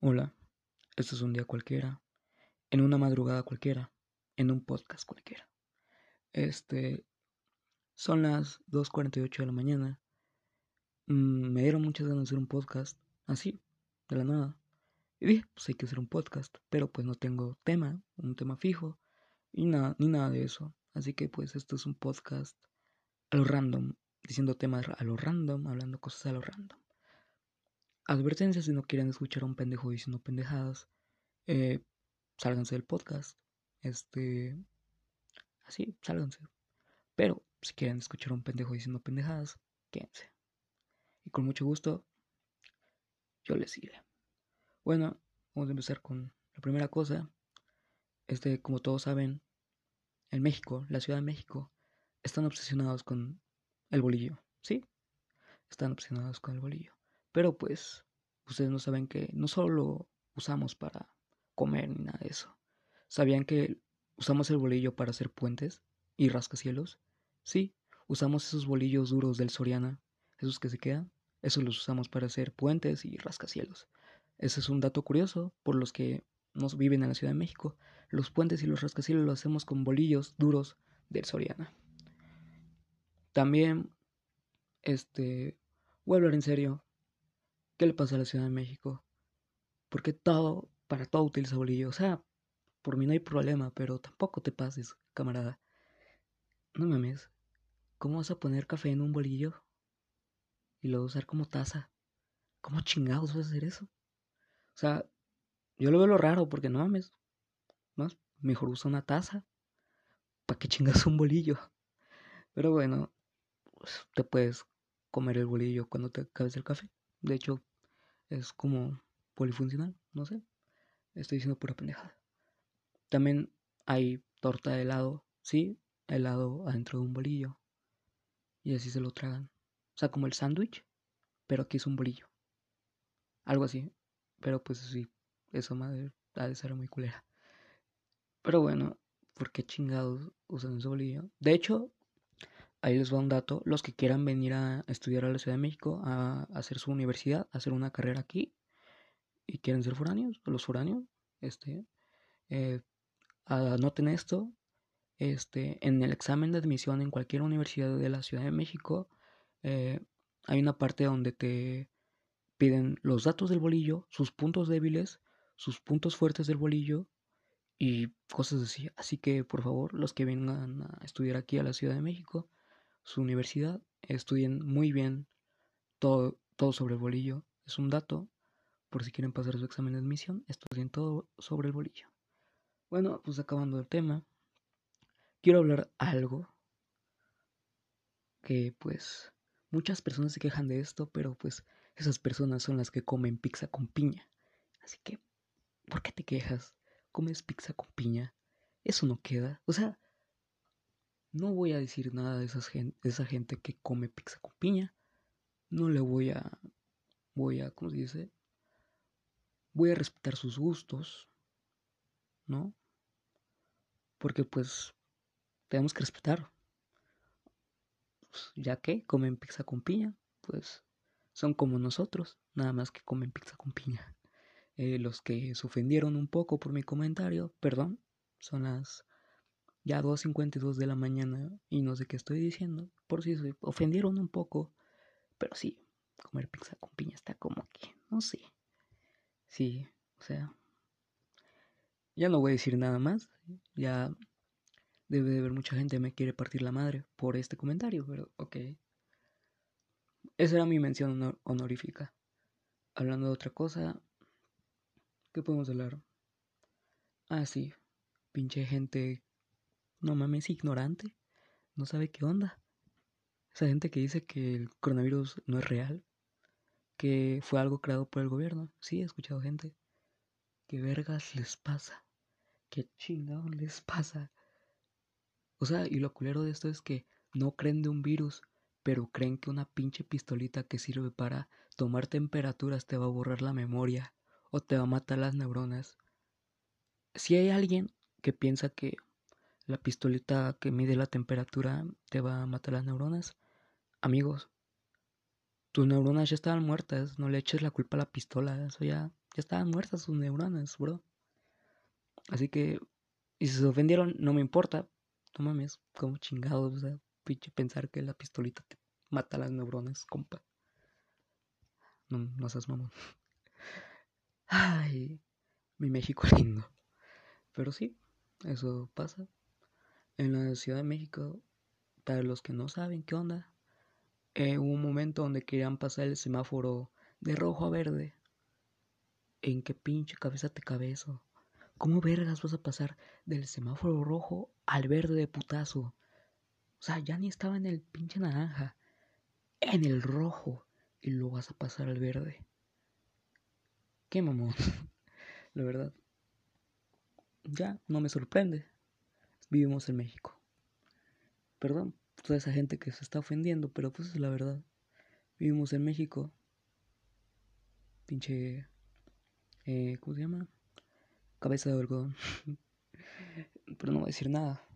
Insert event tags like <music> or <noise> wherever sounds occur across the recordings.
Hola, este es un día cualquiera, en una madrugada cualquiera, en un podcast cualquiera. Este, son las 2.48 de la mañana. Mm, me dieron muchas ganas de hacer un podcast, así, de la nada. Y dije, pues hay que hacer un podcast, pero pues no tengo tema, un tema fijo, y nada, ni nada de eso. Así que pues esto es un podcast a lo random, diciendo temas a lo random, hablando cosas a lo random. Advertencia si no quieren escuchar a un pendejo diciendo pendejadas, eh, sálganse del podcast. Este. Así, sálganse. Pero si quieren escuchar a un pendejo diciendo pendejadas, quédense. Y con mucho gusto, yo les iré. Bueno, vamos a empezar con la primera cosa. Este, como todos saben, en México, la Ciudad de México, están obsesionados con el bolillo. ¿Sí? Están obsesionados con el bolillo. Pero pues, ustedes no saben que no solo lo usamos para comer ni nada de eso. ¿Sabían que usamos el bolillo para hacer puentes y rascacielos? Sí, usamos esos bolillos duros del Soriana, esos que se quedan, esos los usamos para hacer puentes y rascacielos. Ese es un dato curioso por los que nos viven en la Ciudad de México. Los puentes y los rascacielos los hacemos con bolillos duros del Soriana. También, este, voy a hablar en serio. ¿Qué le pasa a la Ciudad de México? Porque todo, para todo utiliza bolillo. O sea, por mí no hay problema, pero tampoco te pases, camarada. No mames. ¿Cómo vas a poner café en un bolillo? Y lo usar como taza. ¿Cómo chingados vas a hacer eso? O sea, yo lo veo lo raro porque no mames. Más, mejor usa una taza. ¿Para qué chingas un bolillo? Pero bueno, pues, te puedes comer el bolillo cuando te acabes el café. De hecho, es como polifuncional, no sé. Estoy diciendo pura pendejada. También hay torta de helado, sí, helado adentro de un bolillo. Y así se lo tragan. O sea, como el sándwich, pero aquí es un bolillo. Algo así. Pero pues sí, eso madre ha de ser muy culera. Pero bueno, ¿por qué chingados usan ese bolillo? De hecho, ahí les va un dato. Los que quieran venir a estudiar a la Ciudad de México, a hacer su universidad, a hacer una carrera aquí, y quieren ser foráneos, los foráneos, este, eh, anoten esto, este, en el examen de admisión en cualquier universidad de la Ciudad de México, eh, hay una parte donde te piden los datos del bolillo, sus puntos débiles, sus puntos fuertes del bolillo y cosas así. Así que, por favor, los que vengan a estudiar aquí a la Ciudad de México, su universidad, estudien muy bien todo, todo sobre el bolillo. Es un dato por si quieren pasar su examen de admisión, estudien todo sobre el bolillo. Bueno, pues acabando el tema, quiero hablar algo que pues muchas personas se quejan de esto, pero pues esas personas son las que comen pizza con piña. Así que, ¿por qué te quejas? ¿Comes pizza con piña? Eso no queda. O sea, no voy a decir nada de, esas de esa gente que come pizza con piña. No le voy a... Voy a, ¿cómo se dice? voy a respetar sus gustos, ¿no? Porque pues tenemos que respetar. Pues, ya que comen pizza con piña, pues son como nosotros, nada más que comen pizza con piña. <laughs> Eh, los que se ofendieron un poco por mi comentario, perdón, son las ya 2.52 de la mañana y no sé qué estoy diciendo, por si se ofendieron un poco, pero sí, comer pizza con piña está como que, no sé. Sí, o sea, ya no voy a decir nada más. Ya debe de haber mucha gente que me quiere partir la madre por este comentario, pero ok. Esa era mi mención honorífica. Hablando de otra cosa, ¿qué podemos hablar? Ah, sí, pinche gente, no mames, ignorante, no sabe qué onda. Esa gente que dice que el coronavirus no es real, que fue algo creado por el gobierno. Sí, he escuchado gente. ¿Qué vergas les pasa? ¿Qué chingados les pasa? O sea, y lo culero de esto es que no creen de un virus, pero creen que una pinche pistolita que sirve para tomar temperaturas te va a borrar la memoria o te va a matar las neuronas. Si hay alguien que piensa que la pistolita que mide la temperatura te va a matar las neuronas, amigos, tus neuronas ya estaban muertas, no le eches la culpa a la pistola, eso ya, ya estaban muertas sus neuronas, bro. Así que, y si se ofendieron, no me importa. No mames, como chingados, o sea, pinche pensar que la pistolita te mata las neuronas, compa. No, no seas mamón. <laughs> Ay, mi México <laughs> lindo. Pero sí, eso pasa. En la Ciudad de México, para los que no saben qué onda, eh, hubo un momento donde querían pasar el semáforo de rojo a verde. ¿En qué pinche cabeza te cabe eso? ¿Cómo vergas vas a pasar del semáforo rojo al verde de putazo? O sea, ya ni estaba en el pinche naranja, en el rojo, y lo vas a pasar al verde. Qué mamón. <laughs> La verdad. Ya, no me sorprende. Vivimos en México. Perdón, toda esa gente que se está ofendiendo, pero pues es la verdad. Vivimos en México. Pinche... Eh, ¿Cómo se llama? Cabeza de algodón. <laughs> pero no voy a decir nada.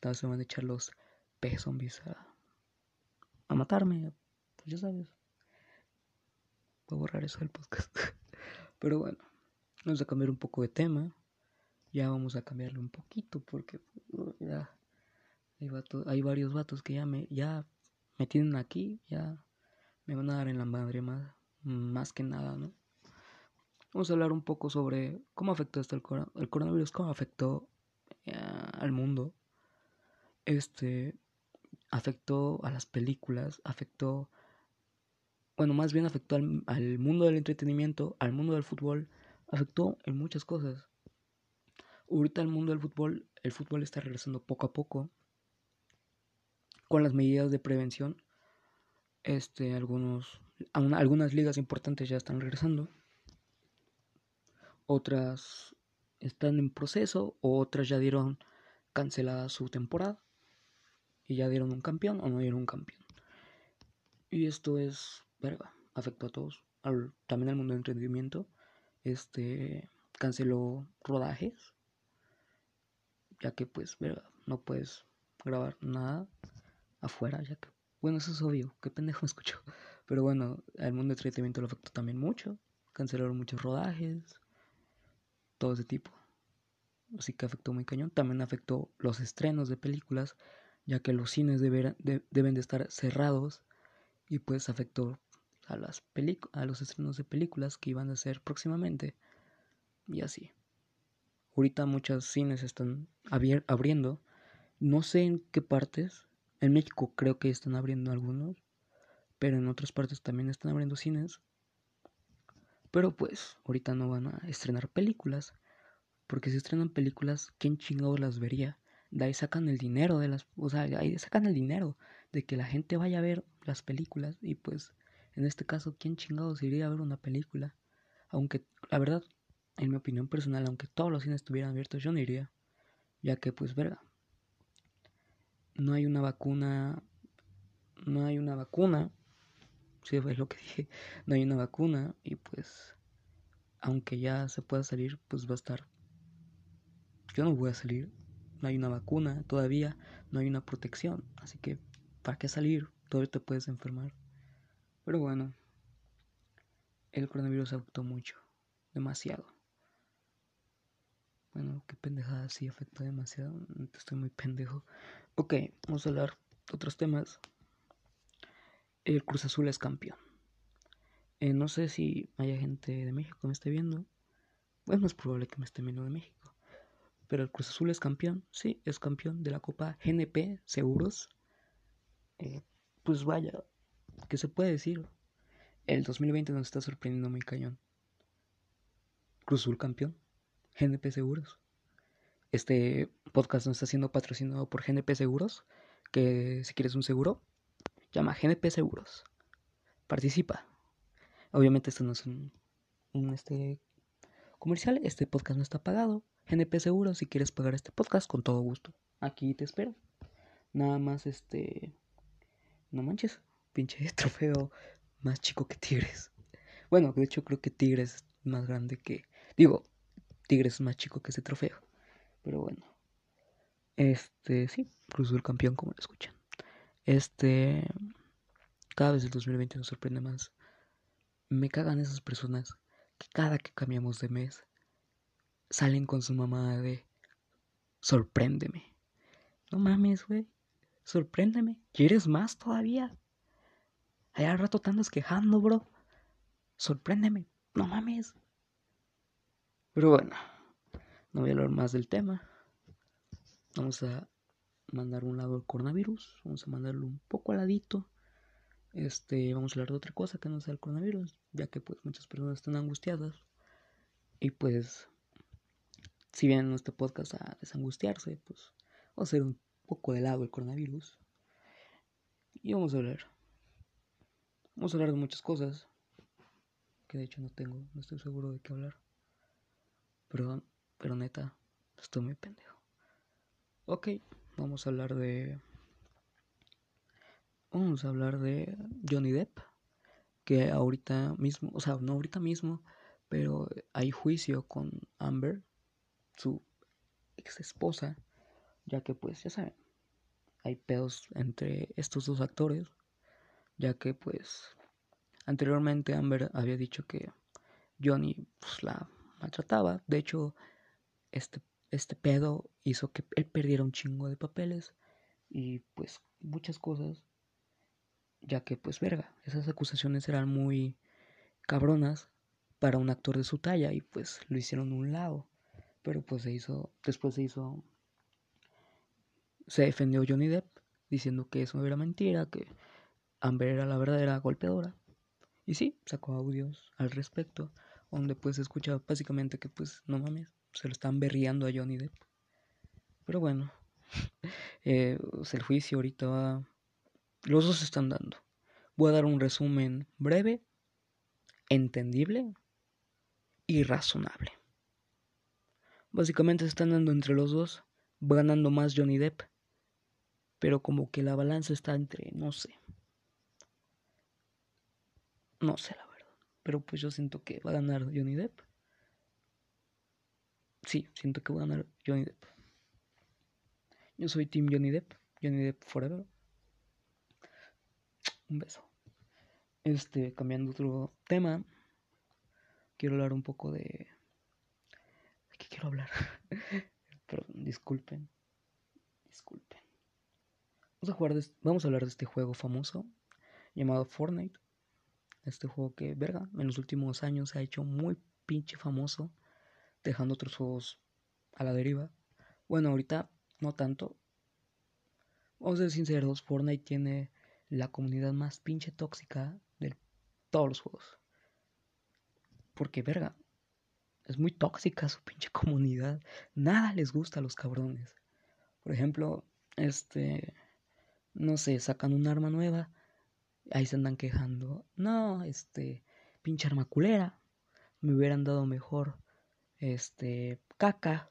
Tal vez se van a echar los peces zombies a, a matarme. Pues ya sabes. Voy a borrar eso del podcast. <laughs> pero bueno, vamos a cambiar un poco de tema. Ya vamos a cambiarlo un poquito porque ya hay, varios vatos que ya me, ya me tienen aquí, ya me van a dar en la madre más, más que nada, ¿no? Vamos a hablar un poco sobre cómo afectó esto el, el coronavirus, cómo afectó eh, al mundo. Este afectó a las películas, afectó, bueno, más bien afectó al, al mundo del entretenimiento, al mundo del fútbol, afectó en muchas cosas. Ahorita el mundo del fútbol, el fútbol está regresando poco a poco con las medidas de prevención. Este, algunos, algunas ligas importantes ya están regresando. Otras están en proceso, otras ya dieron cancelada su temporada y ya dieron un campeón o no dieron un campeón. Y esto es, verga, afectó a todos, también al mundo del entretenimiento. Este canceló rodajes, ya que pues, no puedes grabar nada afuera, ya que, bueno, eso es obvio, qué pendejo me <laughs> escuchó. Pero bueno, al mundo del entretenimiento lo afectó también mucho, cancelaron muchos rodajes, todo ese tipo. Así que afectó muy cañón. También afectó los estrenos de películas, ya que los cines deben de estar cerrados y pues afectó a, las a los estrenos de películas que iban a ser próximamente y así. Ahorita muchos cines están abriendo, no sé en qué partes, en México creo que están abriendo algunos, pero en otras partes también están abriendo cines. Pero pues, ahorita no van a estrenar películas, porque si estrenan películas, ¿quién chingado las vería? De ahí sacan el dinero de las, o sea, ahí sacan el dinero de que la gente vaya a ver las películas y pues, en este caso, ¿quién chingados iría a ver una película? Aunque, la verdad, en mi opinión personal, aunque todos los cines estuvieran abiertos, yo no iría, ya que pues, verga, no hay una vacuna, no hay una vacuna, si es lo que <laughs> dije, no hay una vacuna y pues aunque ya se pueda salir, pues va a estar, yo no voy a salir, no hay una vacuna todavía, no hay una protección, así que ¿para qué salir? Todavía te puedes enfermar. Pero bueno, el coronavirus afectó mucho, demasiado. Bueno, qué pendejada, sí afectó demasiado. Estoy muy pendejo. Ok, vamos a hablar de otros temas. El Cruz Azul es campeón. Eh, no sé si haya gente de México que me esté viendo. Es probable que me esté viendo de México. Pero el Cruz Azul es campeón. Sí, es campeón de la Copa GNP Seguros. Eh, pues vaya, ¿qué se puede decir? El 2020 nos está sorprendiendo muy cañón. Cruz Azul campeón. GNP Seguros. Este podcast no está siendo patrocinado por GNP Seguros, que si quieres un seguro, llama GNP Seguros. Participa. Obviamente esto no es un, este, comercial, este podcast no está pagado. GNP Seguros, si quieres pagar este podcast, con todo gusto. Aquí te espero. Nada más este... No manches, pinche <laughs> trofeo más chico que Tigres. Bueno, de hecho creo que Tigres es más grande que... Digo, Tigres es más chico que ese trofeo. Pero bueno. Este, sí, Cruz el campeón, como lo escuchan. Este, cada vez el 2020 nos sorprende más. Me cagan esas personas que cada que cambiamos de mes salen con su mamá de sorpréndeme. No mames, güey. Sorpréndeme. ¿Quieres más todavía? Allá al rato te andas quejando, bro. Sorpréndeme. No mames. Pero bueno, no voy a hablar más del tema. Vamos a mandar un lado el coronavirus. Vamos a mandarlo un poco al ladito. Este, vamos a hablar de otra cosa que no sea el coronavirus, ya que pues muchas personas están angustiadas. Y pues, si vienen a este podcast a desangustiarse, pues vamos a hacer un poco de lado el coronavirus. Y vamos a hablar. Vamos a hablar de muchas cosas. Que de hecho no tengo, no estoy seguro de qué hablar. Perdón, pero neta, estoy muy pendejo. Ok, vamos a hablar de vamos a hablar de Johnny Depp, que ahorita mismo, o sea, no ahorita mismo, pero hay juicio con Amber, su ex esposa, ya que pues ya saben, hay pedos entre estos dos actores, ya que pues anteriormente Amber había dicho que Johnny pues, la maltrataba, de hecho este, este pedo hizo que él perdiera un chingo de papeles y pues muchas cosas ya que pues verga, esas acusaciones eran muy cabronas para un actor de su talla y pues lo hicieron un lado, pero pues se hizo, después se hizo, se defendió Johnny Depp diciendo que eso era mentira, que Amber era la verdadera golpeadora. Y sí, sacó audios al respecto donde pues escucha básicamente que pues no mames, se lo están berriando a Johnny Depp. Pero bueno, <laughs> eh, el juicio ahorita va los dos están dando. Voy a dar un resumen breve, entendible y razonable. Básicamente se están dando entre los dos, va ganando más Johnny Depp, pero como que la balanza está entre, no sé. No sé la pero pues yo siento que va a ganar Johnny Depp. Sí, siento que va a ganar Johnny Depp. Yo soy Team Johnny Depp, Johnny Depp Forever. Un beso. Este, cambiando otro tema, quiero hablar un poco de... ¿De qué quiero hablar? <laughs> Perdón, disculpen. Disculpen. Vamos a, jugar vamos a hablar de este juego famoso llamado Fortnite. Este juego que, verga, en los últimos años se ha hecho muy pinche famoso, dejando otros juegos a la deriva. Bueno, ahorita no tanto. Vamos a ser sinceros, Fortnite tiene la comunidad más pinche tóxica de todos los juegos. Porque, verga, es muy tóxica su pinche comunidad. Nada les gusta a los cabrones. Por ejemplo, este, no sé, sacan un arma nueva, ahí se andan quejando. No, este, pinche arma culera. Me hubieran dado mejor, este, caca.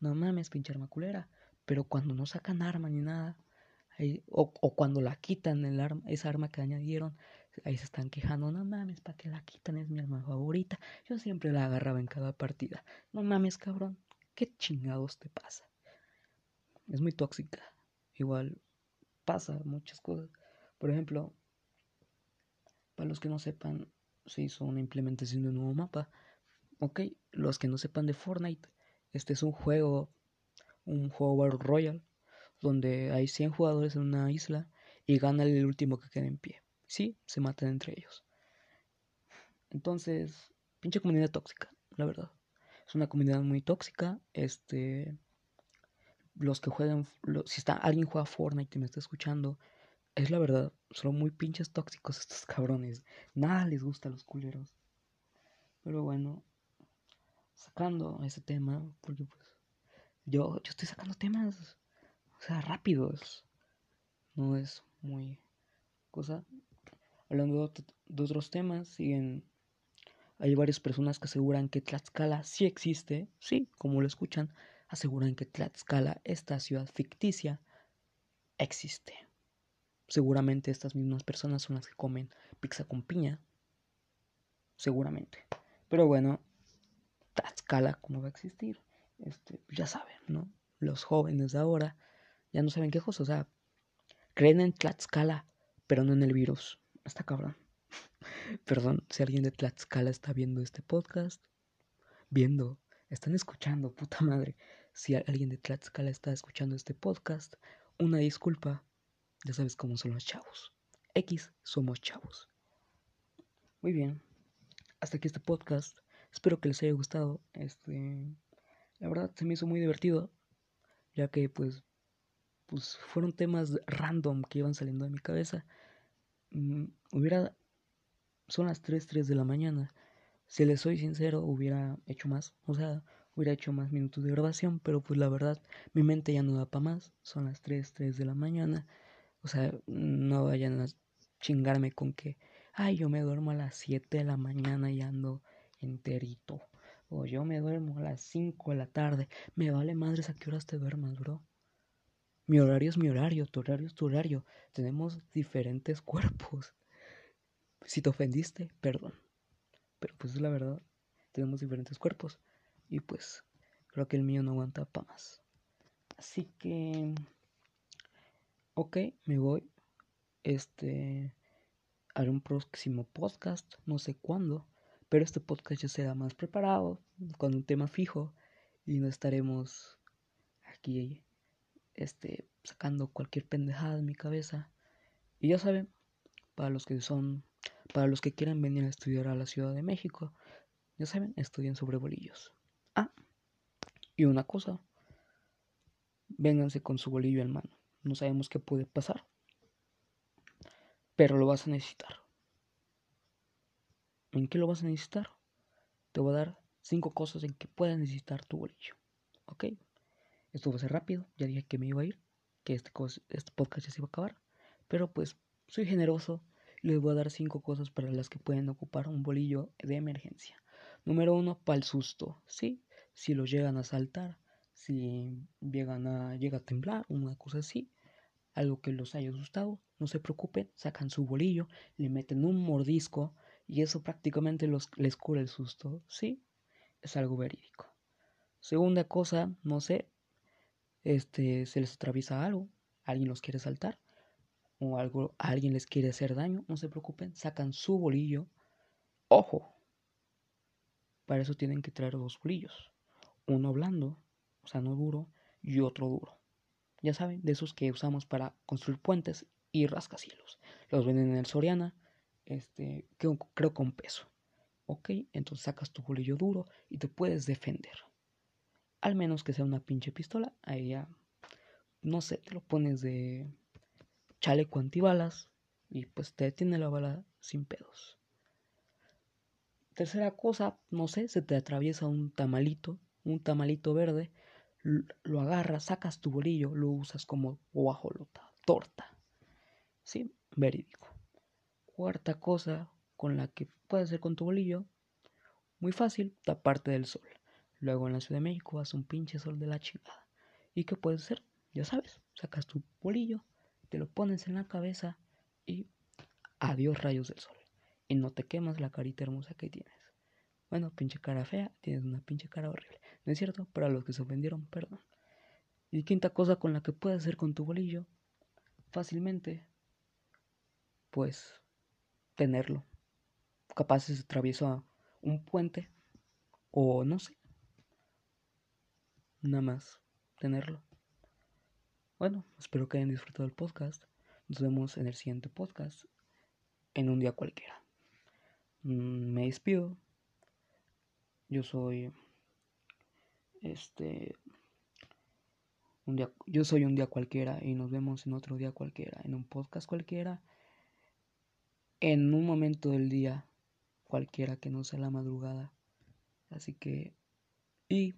No mames, pinche arma culera. Pero cuando no sacan arma ni nada, o, cuando la quitan, el arma, esa arma que añadieron, ahí se están quejando, no mames, ¿para qué la quitan? Es mi arma favorita. Yo siempre la agarraba en cada partida. No mames, cabrón, ¿qué chingados te pasa? Es muy tóxica. Igual pasa muchas cosas. Por ejemplo, para los que no sepan, se hizo una implementación de un nuevo mapa. Ok, los que no sepan de Fortnite, este es un juego, un juego Battle Royale donde hay 100 jugadores en una isla y gana el último que quede en pie. Sí, se matan entre ellos. Entonces, pinche comunidad tóxica, la verdad. Es una comunidad muy tóxica. Este, los que juegan, si está alguien juega Fortnite y me está escuchando, es la verdad, son muy pinches tóxicos estos cabrones. Nada les gusta a los culeros. Pero bueno, sacando ese tema, porque pues yo, yo estoy sacando temas o sea, rápidos. No es muy cosa. Hablando de otros temas, siguen. Hay varias personas que aseguran que Tlaxcala sí existe. Sí, como lo escuchan, aseguran que Tlaxcala, esta ciudad ficticia, existe. Seguramente estas mismas personas son las que comen pizza con piña. Seguramente. Pero bueno, Tlaxcala, ¿cómo va a existir? Este, ya saben, ¿no? Los jóvenes de ahora ya no saben qué cosa, o sea, creen en Tlaxcala, pero no en el virus. Está cabrón. <laughs> Perdón, si alguien de Tlaxcala está viendo este podcast, viendo, están escuchando, puta madre. Si alguien de Tlaxcala está escuchando este podcast, una disculpa. Ya sabes cómo son los chavos. X somos chavos. Muy bien. Hasta aquí este podcast. Espero que les haya gustado. Este, la verdad se me hizo muy divertido, ya que pues pues fueron temas random que iban saliendo de mi cabeza. Mm, hubiera son las 3, 3 de la mañana. Si les soy sincero, hubiera hecho más. O sea, hubiera hecho más minutos de grabación, pero pues la verdad, mi mente ya no da para más. Son las 3, 3 de la mañana. O sea, no vayan a chingarme con que, ay, yo me duermo a las 7 de la mañana y ando enterito. O yo me duermo a las 5 de la tarde. Me vale madres a qué horas te duermas, bro. Mi horario es mi horario, tu horario es tu horario. Tenemos diferentes <laughs> cuerpos. Si te ofendiste, perdón. Pero pues es la verdad. Tenemos diferentes cuerpos. Y pues creo que el mío no aguanta para más. Así que... Ok, me voy. Este... Haré un próximo podcast. No sé cuándo. Pero este podcast ya será más preparado. Con un tema fijo. Y no estaremos aquí este, sacando cualquier pendejada de mi cabeza. Y ya saben, para los que son para los que quieran venir a estudiar a la Ciudad de México, ya saben, estudien sobre bolillos. Ah, y una cosa, vénganse con su bolillo en mano. No sabemos qué puede pasar, pero lo vas a necesitar. ¿En qué lo vas a necesitar? Te voy a dar cinco cosas en que puedas necesitar tu bolillo. ¿Ok? Esto va a ser rápido, ya dije que me iba a ir, que este, este podcast ya se iba a acabar, pero pues soy generoso les voy a dar cinco cosas para las que pueden ocupar un bolillo de emergencia. Número uno, para el susto. Sí, si lo llegan a saltar, si llegan a, llega a temblar, una cosa así, algo que los haya asustado, no se preocupen, sacan su bolillo, le meten un mordisco y eso prácticamente los, les cura el susto. Sí, es algo verídico. Segunda cosa, no sé, este, se les atraviesa algo, alguien los quiere saltar, o algo, alguien les quiere hacer daño, no se preocupen, sacan su bolillo. Ojo, para eso tienen que traer dos bolillos, uno blando, o sea, no duro, y otro duro. Ya saben, de esos que usamos para construir puentes y rascacielos. Los venden en el Soriana, este, creo, creo con peso. Ok, entonces sacas tu bolillo duro y te puedes defender. Al menos que sea una pinche pistola, ahí ya, no sé, te lo pones de chaleco antibalas y pues te detiene la bala sin pedos. Tercera cosa, no sé, se te atraviesa un tamalito, un tamalito verde, lo agarras, sacas tu bolillo, lo usas como guajolota, torta. Sí, verídico. Cuarta cosa con la que puedes hacer con tu bolillo, muy fácil, taparte del sol. Luego en la Ciudad de México vas un pinche sol de la chingada. ¿Y qué puedes hacer? Ya sabes, sacas tu bolillo, te lo pones en la cabeza y adiós rayos del sol. Y no te quemas la carita hermosa que tienes. Bueno, pinche cara fea, tienes una pinche cara horrible. ¿No es cierto? Para los que se ofendieron, perdón. Y quinta cosa con la que puedes hacer con tu bolillo, fácilmente, pues, tenerlo. Capaz se atraviesa un puente o no sé. Nada más tenerlo. Bueno, espero que hayan disfrutado el podcast. Nos vemos en el siguiente podcast, en un día cualquiera. Mm, me despido. Yo soy. Este. Un día, yo soy un día cualquiera y nos vemos en otro día cualquiera, en un podcast cualquiera, en un momento del día cualquiera que no sea la madrugada. Así que, y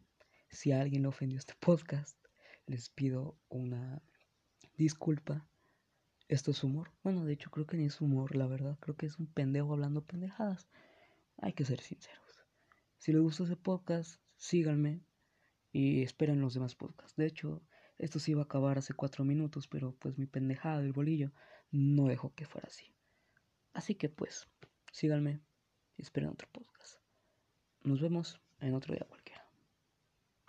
si a alguien le ofendió este podcast, les pido una disculpa. Esto es humor. Bueno, de hecho creo que ni es humor, la verdad. Creo que es un pendejo hablando pendejadas. Hay que ser sinceros. Si les gustó ese podcast, síganme y esperen los demás podcasts. De hecho, esto se iba a acabar hace cuatro minutos, pero pues mi pendejada del bolillo no dejó que fuera así. Así que pues, síganme y esperen otro podcast. Nos vemos en otro día cualquiera.